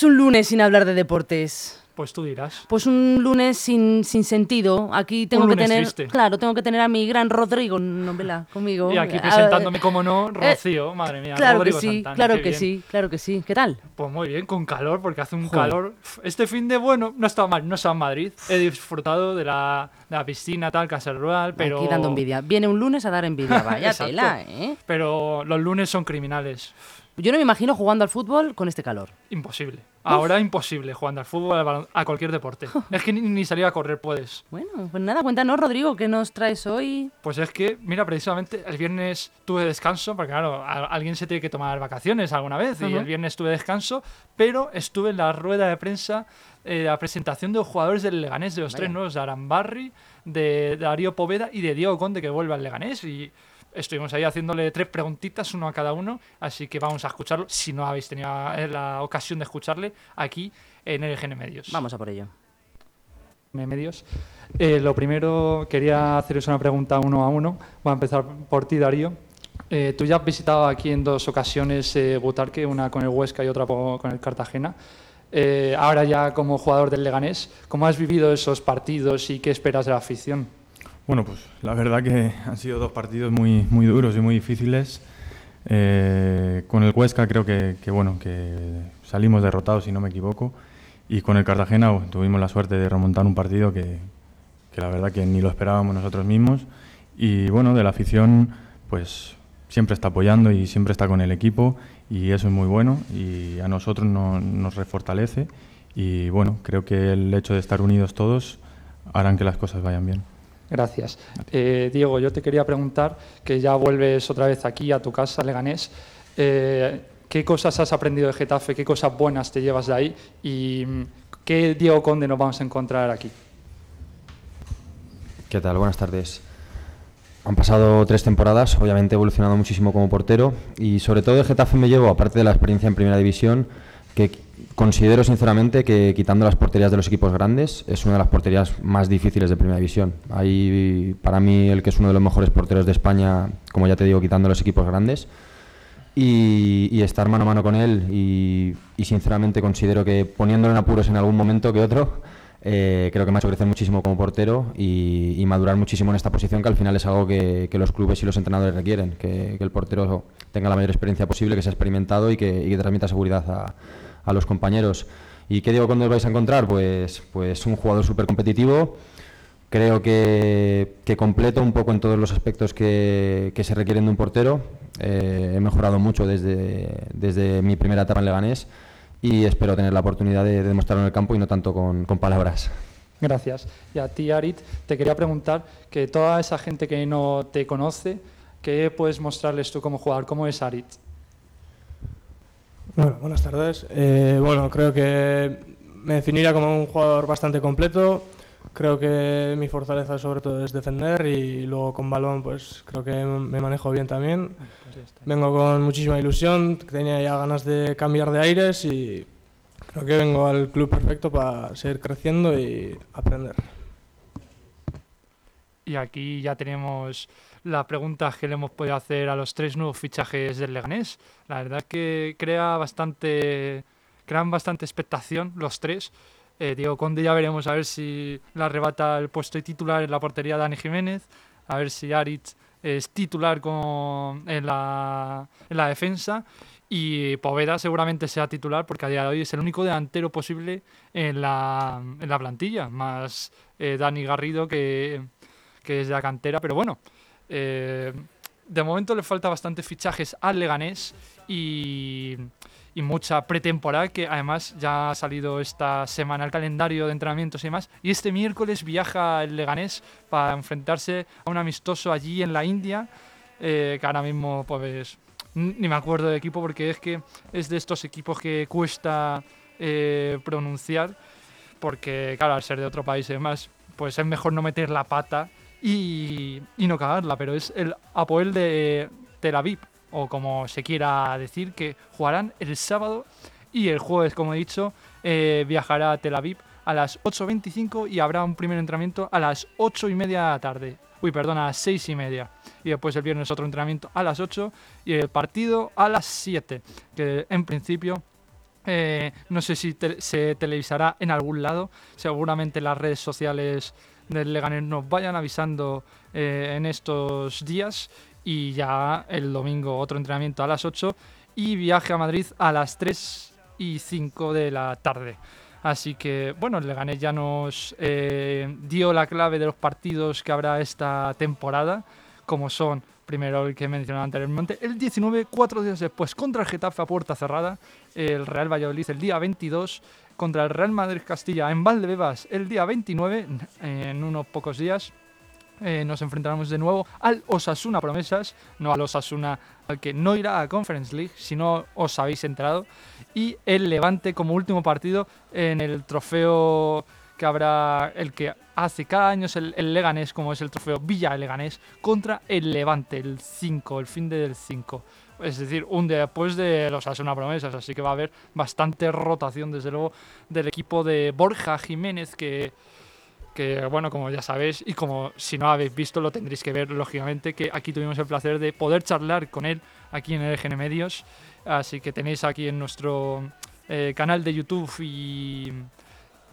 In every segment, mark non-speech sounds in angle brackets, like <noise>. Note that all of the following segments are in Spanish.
¿Qué es un lunes sin hablar de deportes? Pues tú dirás. Pues un lunes sin, sin sentido. Aquí tengo Un que lunes tener, triste. claro, tengo que tener a mi gran Rodrigo Novela conmigo. Y aquí presentándome, como no, Rocío, madre mía. Eh, Claro Rodrigo que sí, Santana, claro que bien. sí, claro que sí. ¿Qué tal? Pues muy bien, con calor, porque hace un Joder. calor. Este fin de, bueno, no estaba mal, no estaba en Madrid. He disfrutado de la, de la piscina, tal, casa rural, pero. Aquí dando envidia. Viene un lunes a dar envidia, <laughs> vaya tela, ¿eh? Pero los lunes son criminales. Yo no me imagino jugando al fútbol con este calor. Imposible. Ahora imposible jugando al fútbol, a cualquier deporte. <laughs> Es que ni, ni salir a correr puedes. Bueno, pues nada, cuéntanos, Rodrigo, ¿qué nos traes hoy? Pues es que, mira, precisamente el viernes tuve descanso, porque claro, a- alguien se tiene que tomar vacaciones alguna vez, y el viernes tuve descanso, pero estuve en la rueda de prensa, eh, la presentación de los jugadores del Leganés, de los tres nuevos, de Arambarri, de Darío Poveda y de Diego Conde, que vuelve al Leganés, y estuvimos ahí haciéndole tres preguntitas, uno a cada uno, así que vamos a escucharlo, si no habéis tenido eh, la ocasión de escucharle, aquí en LGN Medios. Vamos a por ello. medios. Eh, lo primero, quería haceros una pregunta uno a uno. Voy a empezar por ti, Darío. Eh, tú ya has visitado aquí en dos ocasiones eh, Butarque, una con el Huesca y otra con el Cartagena. Eh, ahora ya como jugador del Leganés, ¿cómo has vivido esos partidos y qué esperas de la afición? Bueno, pues la verdad que han sido dos partidos muy, muy duros y muy difíciles. Eh, con el Huesca creo que, que, bueno, que salimos derrotados, si no me equivoco. Y con el Cartagena tuvimos la suerte de remontar un partido que, que la verdad que ni lo esperábamos nosotros mismos. Y bueno, de la afición, pues siempre está apoyando y siempre está con el equipo y eso es muy bueno y a nosotros no- nos refortalece. Y bueno, creo que el hecho de estar unidos todos harán que las cosas vayan bien. Gracias. Eh, Diego, yo te quería preguntar, que ya vuelves otra vez aquí a tu casa, Leganés, eh, ¿qué cosas has aprendido de Getafe? ¿Qué cosas buenas te llevas de ahí? ¿Y qué Diego Conde nos vamos a encontrar aquí? ¿Qué tal? Buenas tardes. Han pasado tres temporadas, obviamente he evolucionado muchísimo como portero y sobre todo de Getafe me llevo, aparte de la experiencia en Primera División, que considero sinceramente que quitando las porterías de los equipos grandes es una de las porterías más difíciles de Primera División. Ahí para mí el que es uno de los mejores porteros de España, como ya te digo, quitando los equipos grandes. Y, y estar mano a mano con él y, y sinceramente considero que poniéndolo en apuros en algún momento que otro, eh, creo que me ha hecho crecer muchísimo como portero y, madurar muchísimo en esta posición, que al final es algo que, los clubes y los entrenadores requieren, que, el portero tenga la mayor experiencia posible, que sea experimentado y que, y transmita seguridad a, los compañeros. ¿Y qué digo cuando os vais a encontrar? Pues, pues un jugador súper competitivo, creo que, completo un poco en todos los aspectos que, que se requieren de un portero. Eh, he mejorado mucho desde, desde mi primera etapa en Leganés y espero tener la oportunidad de, de demostrarlo en el campo y no tanto con, con palabras. Gracias. Y a ti, Arit, te quería preguntar que toda esa gente que no te conoce, ¿qué puedes mostrarles tú como jugador? ¿Cómo es Arit? Bueno, buenas tardes. Eh, bueno, creo que me definiría como un jugador bastante completo. Creo que mi fortaleza sobre todo es defender y luego con balón pues creo que me manejo bien también. Vengo con muchísima ilusión, tenía ya ganas de cambiar de aires y creo que vengo al club perfecto para seguir creciendo y aprender. Y aquí ya tenemos las preguntas que le hemos podido hacer a los tres nuevos fichajes del Leganés. La verdad es que crea bastante, crean bastante expectación los tres. Eh, Diego Conde ya veremos a ver si le arrebata el puesto de titular en la portería Dani Jiménez, a ver si Aritz es titular con, en, la, en la defensa y Poveda seguramente sea titular porque a día de hoy es el único delantero posible en la, en la plantilla, más eh, Dani Garrido que, que es de la cantera, pero bueno, eh, de momento le falta bastantes fichajes al Leganés y, y mucha pretemporada que además ya ha salido esta semana el calendario de entrenamientos y demás. Y este miércoles viaja el Leganés para enfrentarse a un amistoso allí en la India, eh, que ahora mismo pues ni me acuerdo del equipo porque es que es de estos equipos que cuesta eh, pronunciar porque claro, al ser de otro país y demás, pues es mejor no meter la pata y, y no cagarla, pero es el Apoel de Tel Aviv, o como se quiera decir, que jugarán el sábado y el jueves, como he dicho, eh, viajará a Tel Aviv a las 8.25 y habrá un primer entrenamiento a las 8 y media de la tarde. Uy, perdón, a las 6 y media. Y después el viernes otro entrenamiento a las 8 y el partido a las 7, que en principio Eh, no sé si se televisará en algún lado. Seguramente las redes sociales del Leganés nos vayan avisando eh, en estos días. Y ya el domingo otro entrenamiento a las 8 y viaje a Madrid a las 3 y 5 de la tarde. Así que, bueno, el Leganés ya nos eh, dio la clave de los partidos que habrá esta temporada, como son, primero el que he mencionado anteriormente, el 19, cuatro días después, contra el Getafe a puerta cerrada, el Real Valladolid el día 22, contra el Real Madrid Castilla en Valdebebas el día 29, en unos pocos días. Eh, nos enfrentaremos de nuevo al Osasuna Promesas, no al Osasuna al que no irá a Conference League, si no os habéis enterado, y el Levante como último partido en el trofeo que habrá, el que hace cada año es el, Leganés, como es el trofeo Villa Leganés, contra el Levante, el 5, el fin de del 5. Es decir, un día después de los Asuna Promesas, así que va a haber bastante rotación, desde luego, del equipo de Borja Jiménez, que, que bueno, como ya sabéis, y como si no habéis visto, lo tendréis que ver, lógicamente, que aquí tuvimos el placer de poder charlar con él aquí en LGN Medios. Así que tenéis aquí en nuestro eh, canal de YouTube y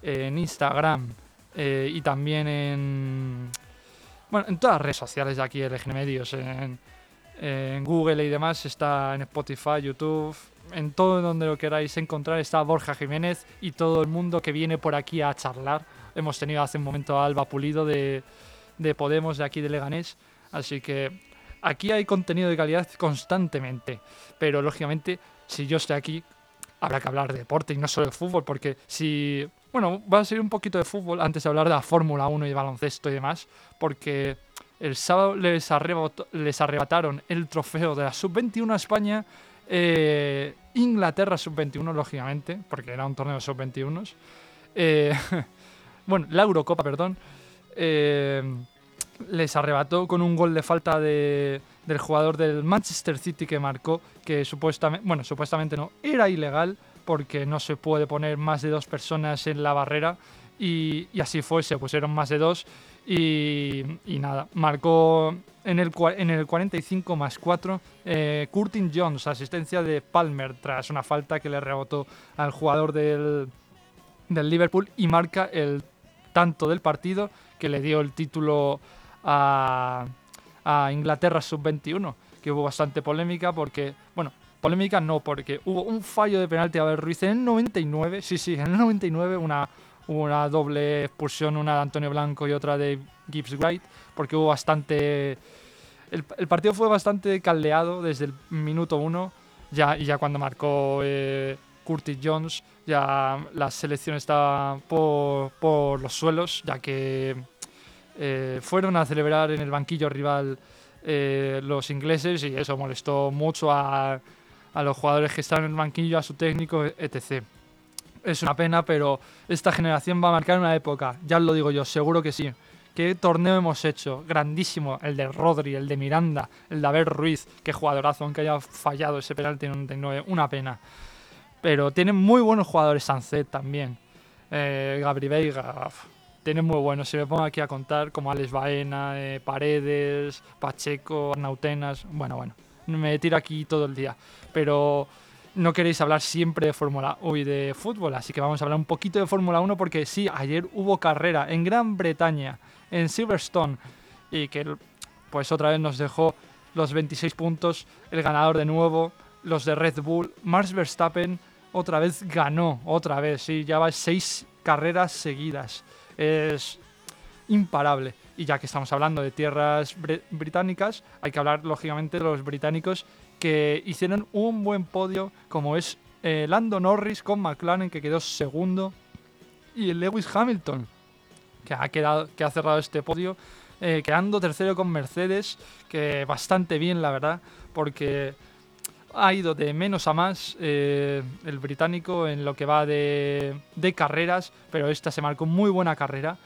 eh, en Instagram eh, y también en, bueno, en todas las redes sociales de aquí LGN Medios, en, en Google y demás, está en Spotify, YouTube, en todo donde lo queráis encontrar está Borja Jiménez y todo el mundo que viene por aquí a charlar. Hemos tenido hace un momento a Alba Pulido de, de Podemos, de aquí de Leganés, así que aquí hay contenido de calidad constantemente, pero lógicamente si yo estoy aquí habrá que hablar de deporte y no solo de fútbol, porque si, bueno, va a ser un poquito de fútbol antes de hablar de la Fórmula 1 y baloncesto y demás, porque el sábado les, arrebató- les arrebataron el trofeo de la Sub-21 a España, eh, Inglaterra Sub-21, lógicamente, porque era un torneo Sub-21. Eh, <laughs> bueno, la Eurocopa, perdón. eh, les arrebató con un gol de falta de, del jugador del Manchester City que marcó, que supuestamente, bueno, supuestamente no, era ilegal porque no se puede poner más de dos personas en la barrera y, y así fue, se pusieron más de dos y, y nada, marcó en el, en el 45 más 4 eh, Curtin Jones, asistencia de Palmer tras una falta que le rebotó al jugador del, del Liverpool y marca el tanto del partido que le dio el título a, Inglaterra sub-21, que hubo bastante polémica porque, bueno, polémica no, porque hubo un fallo de penalti. A Abel Ruiz en el 99, sí, sí, en el 99 una, una doble expulsión, una de Antonio Blanco y otra de Gibbs White, porque hubo bastante... El, partido fue bastante caldeado desde el minuto uno, ya, y ya cuando marcó eh, Curtis Jones, ya la selección estaba por, los suelos, ya que eh, fueron a celebrar en el banquillo rival eh, los ingleses y eso molestó mucho a, los jugadores que están en el banquillo, a su técnico, etc. Es una pena, pero esta generación va a marcar una época, ya lo digo yo, seguro que sí. ¿Qué torneo hemos hecho? Grandísimo. El de Rodri, el de Miranda, el de Abel Ruiz. Qué jugadorazo, aunque haya fallado ese penalti en un 99. Una pena. Pero tienen muy buenos jugadores Sancet también. Eh, Gabri Veiga. uf, Tienen muy buenos. Si me pongo aquí a contar, como Alex Baena, eh, Paredes, Pacheco, Arnautenas. Bueno, bueno. Me tiro aquí todo el día. Pero no queréis hablar siempre de Fórmula hoy de fútbol, así que vamos a hablar un poquito de Fórmula 1 porque sí, ayer hubo carrera en Gran Bretaña, en Silverstone, y que pues otra vez nos dejó los 26 puntos, el ganador de nuevo, los de Red Bull, Max Verstappen otra vez ganó, otra vez, sí, ya va seis carreras seguidas, es imparable. Y ya que estamos hablando de tierras británicas, hay que hablar lógicamente de los británicos que hicieron un buen podio, como es eh, Lando Norris con McLaren, que quedó segundo, y el Lewis Hamilton, que ha, quedado, que ha cerrado este podio, eh, quedando tercero con Mercedes, que bastante bien, la verdad, porque ha ido de menos a más eh, el británico en lo que va de, carreras, pero esta se marcó muy buena carrera,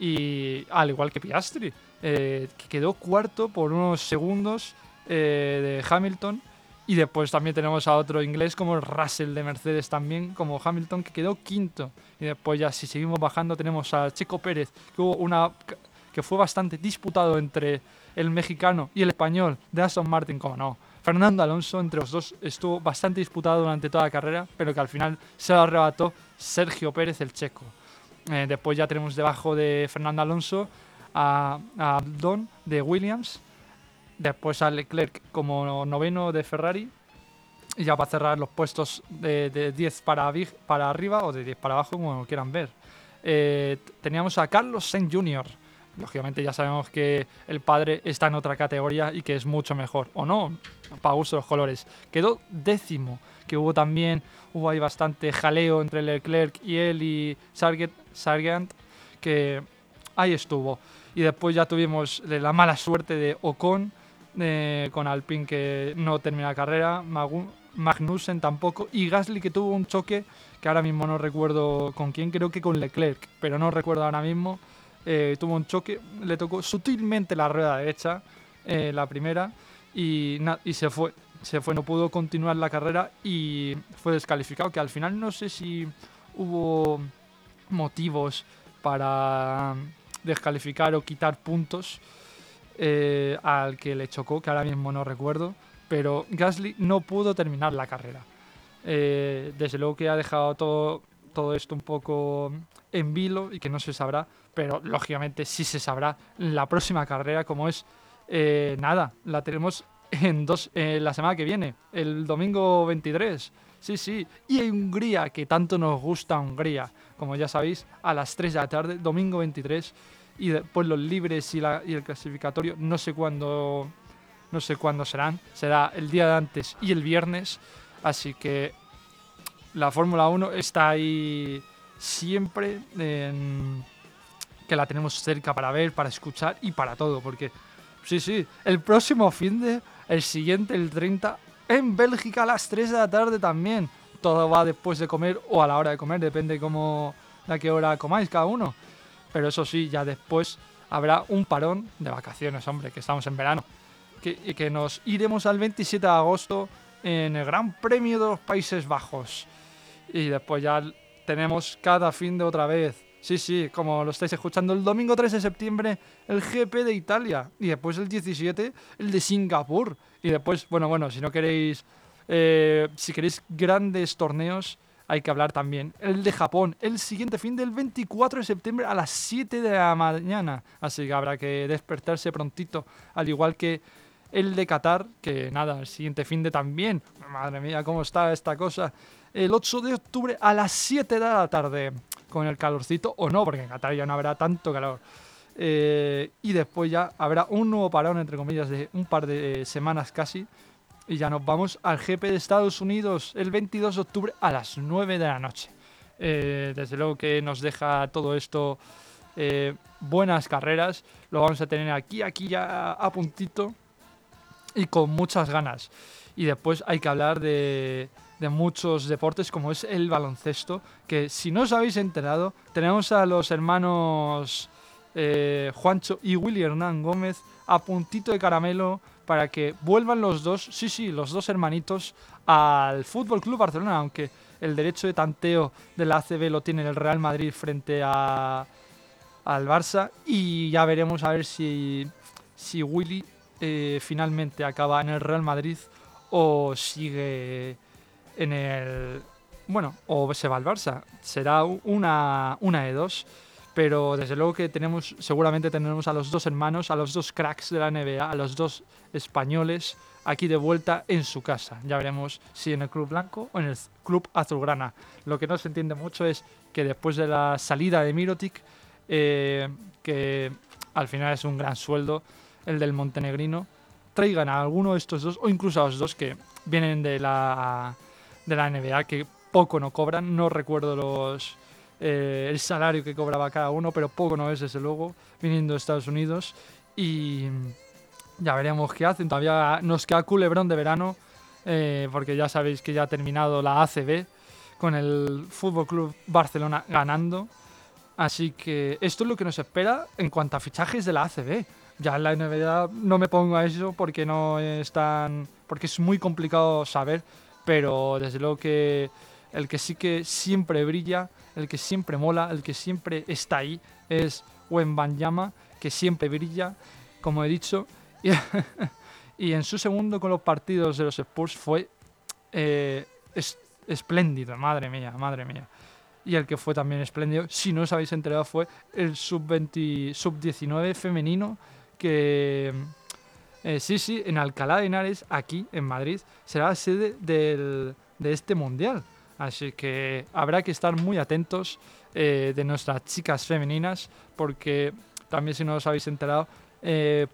y al igual que Piastri, eh, que quedó cuarto por unos segundos eh, de Hamilton. Y después también tenemos a otro inglés como el Russell de Mercedes también, como Hamilton, que quedó quinto. Y después ya si seguimos bajando tenemos a Checo Pérez, que hubo una que fue bastante disputado entre el mexicano y el español de Aston Martin, como no. Fernando Alonso, entre los dos, estuvo bastante disputado durante toda la carrera, pero que al final se lo arrebató Sergio Pérez, el checo. Eh, después ya tenemos debajo de Fernando Alonso a, a Abdon de Williams, después a Leclerc como noveno de Ferrari, y ya para cerrar los puestos de, de 10 para, arriba o de 10 para abajo, como quieran ver. Eh, teníamos a Carlos Sainz Jr. Lógicamente ya sabemos que el padre está en otra categoría y que es mucho mejor. O no, para gusto los colores. Quedó décimo, que hubo también, hubo ahí bastante jaleo entre Leclerc y él y Sargent, Sargent que ahí estuvo. Y después ya tuvimos la mala suerte de Ocon, eh, con Alpine que no termina la carrera, Magnussen tampoco, y Gasly que tuvo un choque que ahora mismo no recuerdo con quién, creo que con Leclerc, pero no recuerdo ahora mismo. Eh, tuvo un choque, le tocó sutilmente la rueda derecha, eh, la primera, y, y se fue. Se fue, no pudo continuar la carrera y fue descalificado. Que al final no sé si hubo motivos para descalificar o quitar puntos eh, al que le chocó, que ahora mismo no recuerdo. Pero Gasly no pudo terminar la carrera. Desde luego que ha dejado todo, todo esto un poco en vilo y que no se sabrá, pero lógicamente sí se sabrá la próxima carrera, como es eh, nada, la tenemos en dos, eh, la semana que viene, el domingo 23. Sí, sí, y en Hungría, que tanto nos gusta Hungría, como ya sabéis, a las 3 de la tarde, domingo 23, y después los libres y, la- y el clasificatorio, no sé cuándo, no sé cuándo serán, será el día de antes y el viernes, así que la Fórmula 1 está ahí siempre que la tenemos cerca para ver, para escuchar y para todo, porque sí, sí, el próximo fin de, el siguiente, el 30, en Bélgica a las 3 de la tarde también. Todo va después de comer o a la hora de comer, depende cómo, de a qué hora comáis cada uno. Pero eso sí, ya después habrá un parón de vacaciones, hombre, que estamos en verano. Que, que nos iremos al 27 de agosto en el Gran Premio de los Países Bajos. Y después ya tenemos cada fin de otra vez. Sí, sí, como lo estáis escuchando, el domingo 3 de septiembre el GP de Italia. Y después el 17 el de Singapur. Y después, bueno, bueno, si no queréis, eh, si queréis grandes torneos, hay que hablar también. El de Japón, el siguiente fin del 24 de septiembre a las 7 de la mañana. Así que habrá que despertarse prontito. Al igual que el de Qatar, que nada, el siguiente fin de también. Madre mía, cómo está esta cosa. El 8 de octubre a las 7 de la tarde. Con el calorcito o no, porque en Qatar ya no habrá tanto calor. Eh, y después ya habrá un nuevo parón, entre comillas, de un par de semanas casi. Y ya nos vamos al GP de Estados Unidos el 22 de octubre a las 9 de la noche. Eh, desde luego que nos deja todo esto eh, buenas carreras. Lo vamos a tener aquí, aquí ya a puntito y con muchas ganas. Y después hay que hablar de, de muchos deportes como es el baloncesto, que si no os habéis enterado, tenemos a los hermanos eh, Juancho y Willy Hernán Gómez a puntito de caramelo para que vuelvan los dos, sí, sí, los dos hermanitos al Fútbol Club Barcelona, aunque el derecho de tanteo de la ACB lo tiene el Real Madrid frente a, al Barça y ya veremos a ver si, si Willy eh, finalmente acaba en el Real Madrid o sigue en el... Bueno, o se va al Barça. Será una, una de dos. Pero desde luego que tenemos, seguramente tendremos a los dos hermanos, a los dos cracks de la NBA, a los dos españoles aquí de vuelta en su casa. Ya veremos si en el Club Blanco o en el Club Azulgrana. Lo que no se entiende mucho es que después de la salida de Mirotic, eh, que al final es un gran sueldo, el del montenegrino, traigan a alguno de estos dos, o incluso a los dos que vienen de la, de la NBA, que poco no cobran, no recuerdo los eh, el salario que cobraba cada uno, pero poco no es desde luego, viniendo de Estados Unidos, y ya veremos qué hacen, todavía nos queda culebrón de verano, eh, porque ya sabéis que ya ha terminado la ACB, con el Fútbol Club Barcelona ganando, Así que esto es lo que nos espera en cuanto a fichajes de la ACB. Ya en la NBA no me pongo a eso porque no es tan. porque es muy complicado saber. Pero desde luego que el que sí que siempre brilla, el que siempre mola, el que siempre está ahí es Wembanyama, que siempre brilla, como he dicho. Y, <laughs> Y en su segundo con los partidos de los Spurs fue eh, es- espléndido, madre mía, madre mía. Y el que fue también espléndido, si no os habéis enterado, fue el sub-20 sub-19 femenino que eh, sí, sí, en Alcalá de Henares, aquí en Madrid, será la sede del- de este mundial. Así que habrá que estar muy atentos eh, de nuestras chicas femeninas, porque también si no os habéis enterado, eh,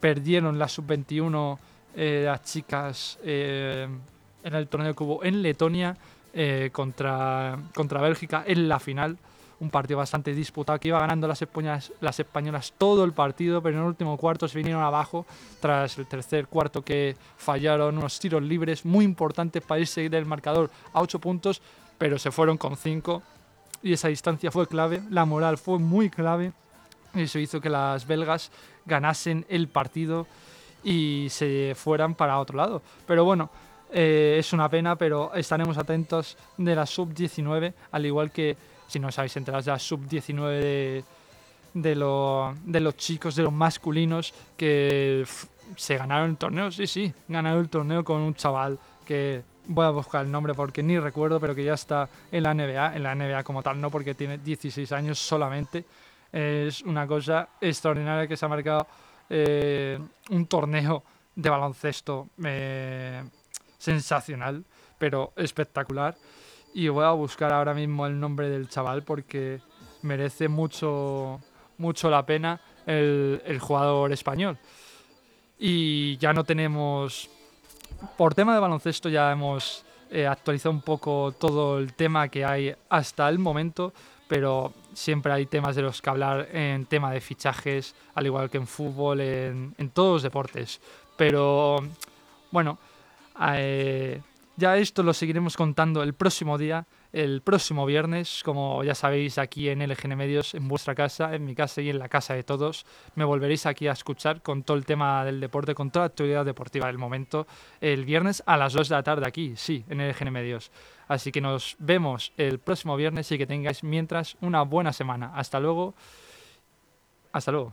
perdieron la sub-21 eh, las chicas en el torneo que hubo en Letonia contra, contra Bélgica en la final. Un partido bastante disputado que iba ganando las españolas, las españolas todo el partido, pero en el último cuarto se vinieron abajo tras el tercer cuarto que fallaron unos tiros libres muy importantes para irse del marcador a 8 puntos, pero se fueron con 5 y esa distancia fue clave, la moral fue muy clave y eso hizo que las belgas ganasen el partido y se fueran para otro lado. Pero bueno, eh, es una pena, pero estaremos atentos de la sub-19, al igual que si no os habéis enterado de la sub-19 de, de, de los chicos, de los masculinos, que se ganaron el torneo, sí, sí, ganaron el torneo con un chaval que voy a buscar el nombre porque ni recuerdo, pero que ya está en la NBA, en la NBA como tal, no porque tiene 16 años solamente. Es una cosa extraordinaria que se ha marcado eh, un torneo de baloncesto eh, sensacional, pero espectacular. Y voy a buscar ahora mismo el nombre del chaval porque merece mucho, mucho la pena el, el jugador español. Y ya no tenemos. Por tema de baloncesto ya hemos eh, actualizado un poco todo el tema que hay hasta el momento, pero siempre hay temas de los que hablar en tema de fichajes, al igual que en fútbol, en, en todos los deportes. Pero bueno, eh, ya esto lo seguiremos contando el próximo día, el próximo viernes, como ya sabéis aquí en LGN Medios, en vuestra casa, en mi casa y en la casa de todos. Me volveréis aquí a escuchar con todo el tema del deporte, con toda la actividad deportiva del momento, el viernes a las 2 de la tarde aquí, sí, en LGN Medios. Así que nos vemos el próximo viernes y que tengáis mientras una buena semana. Hasta luego. Hasta luego.